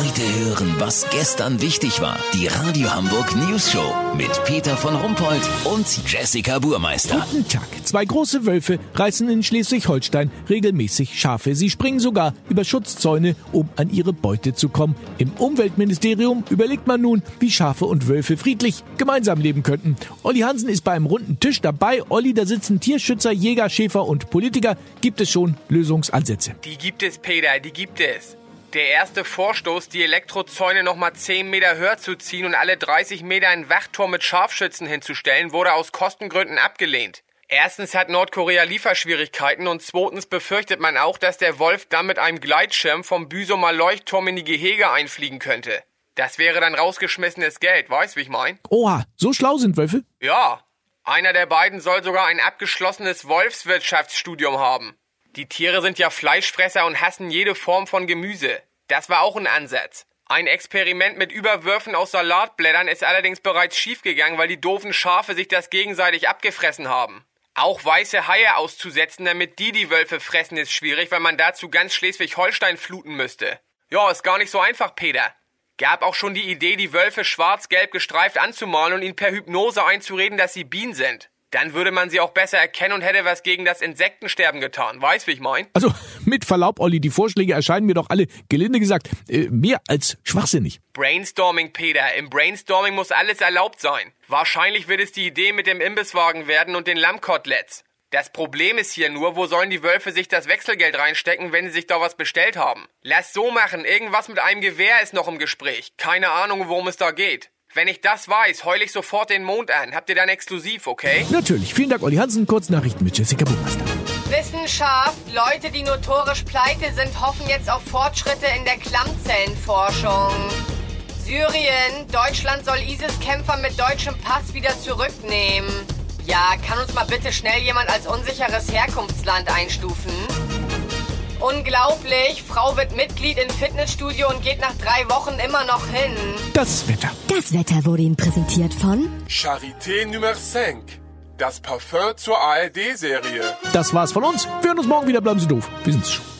Heute hören, was gestern wichtig war. Die Radio Hamburg News Show mit Peter von Rumpold und Jessica Burmeister. Guten Tag. Zwei große Wölfe reißen in Schleswig-Holstein regelmäßig Schafe. Sie springen sogar über Schutzzäune, um an ihre Beute zu kommen. Im Umweltministerium überlegt man nun, wie Schafe und Wölfe friedlich gemeinsam leben könnten. Olli Hansen ist bei einem runden Tisch dabei. Olli, da sitzen Tierschützer, Jäger, Schäfer und Politiker. Gibt es schon Lösungsansätze? Die gibt es, Peter, die gibt es. Der erste Vorstoß, die Elektrozäune noch mal 10 Meter höher zu ziehen und alle 30 Meter einen Wachturm mit Scharfschützen hinzustellen, wurde aus Kostengründen abgelehnt. Erstens hat Nordkorea Lieferschwierigkeiten und zweitens befürchtet man auch, dass der Wolf dann mit einem Gleitschirm vom Büsumer Leuchtturm in die Gehege einfliegen könnte. Das wäre dann rausgeschmissenes Geld, weißt wie ich mein? Oha, so schlau sind Wölfe? Ja. Einer der beiden soll sogar ein abgeschlossenes Wolfswirtschaftsstudium haben. Die Tiere sind ja Fleischfresser und hassen jede Form von Gemüse. Das war auch ein Ansatz. Ein Experiment mit Überwürfen aus Salatblättern ist allerdings bereits schiefgegangen, weil die doofen Schafe sich das gegenseitig abgefressen haben. Auch weiße Haie auszusetzen, damit die die Wölfe fressen, ist schwierig, weil man dazu ganz Schleswig-Holstein fluten müsste. Ja, ist gar nicht so einfach, Peter. Gab auch schon die Idee, die Wölfe schwarz-gelb gestreift anzumalen und ihnen per Hypnose einzureden, dass sie Bienen sind. Dann würde man sie auch besser erkennen und hätte was gegen das Insektensterben getan. Weißt, wie ich mein? Also, mit Verlaub, Olli, die Vorschläge erscheinen mir doch alle, gelinde gesagt, äh, mehr als schwachsinnig. Brainstorming, Peter. Im Brainstorming muss alles erlaubt sein. Wahrscheinlich wird es die Idee mit dem Imbisswagen werden und den Lammkoteletts. Das Problem ist hier nur, wo sollen die Wölfe sich das Wechselgeld reinstecken, wenn sie sich da was bestellt haben? Lass so machen, irgendwas mit einem Gewehr ist noch im Gespräch. Keine Ahnung, worum es da geht. Wenn ich das weiß, heul ich sofort den Mond an. Habt ihr dann exklusiv, okay? Natürlich. Vielen Dank, Olli Hansen. Kurznachrichten mit Jessica Buchmeister. Wissenschaft, Leute, die notorisch pleite sind, hoffen jetzt auf Fortschritte in der Klammzellenforschung. Syrien, Deutschland soll ISIS-Kämpfer mit deutschem Pass wieder zurücknehmen. Ja, kann uns mal bitte schnell jemand als unsicheres Herkunftsland einstufen? Unglaublich, Frau wird Mitglied im Fitnessstudio und geht nach drei Wochen immer noch hin. Das Wetter. Das Wetter wurde Ihnen präsentiert von Charité Nummer 5. Das Parfum zur ARD-Serie. Das war's von uns. Wir hören uns morgen wieder. Bleiben Sie doof. Wir sind's schon.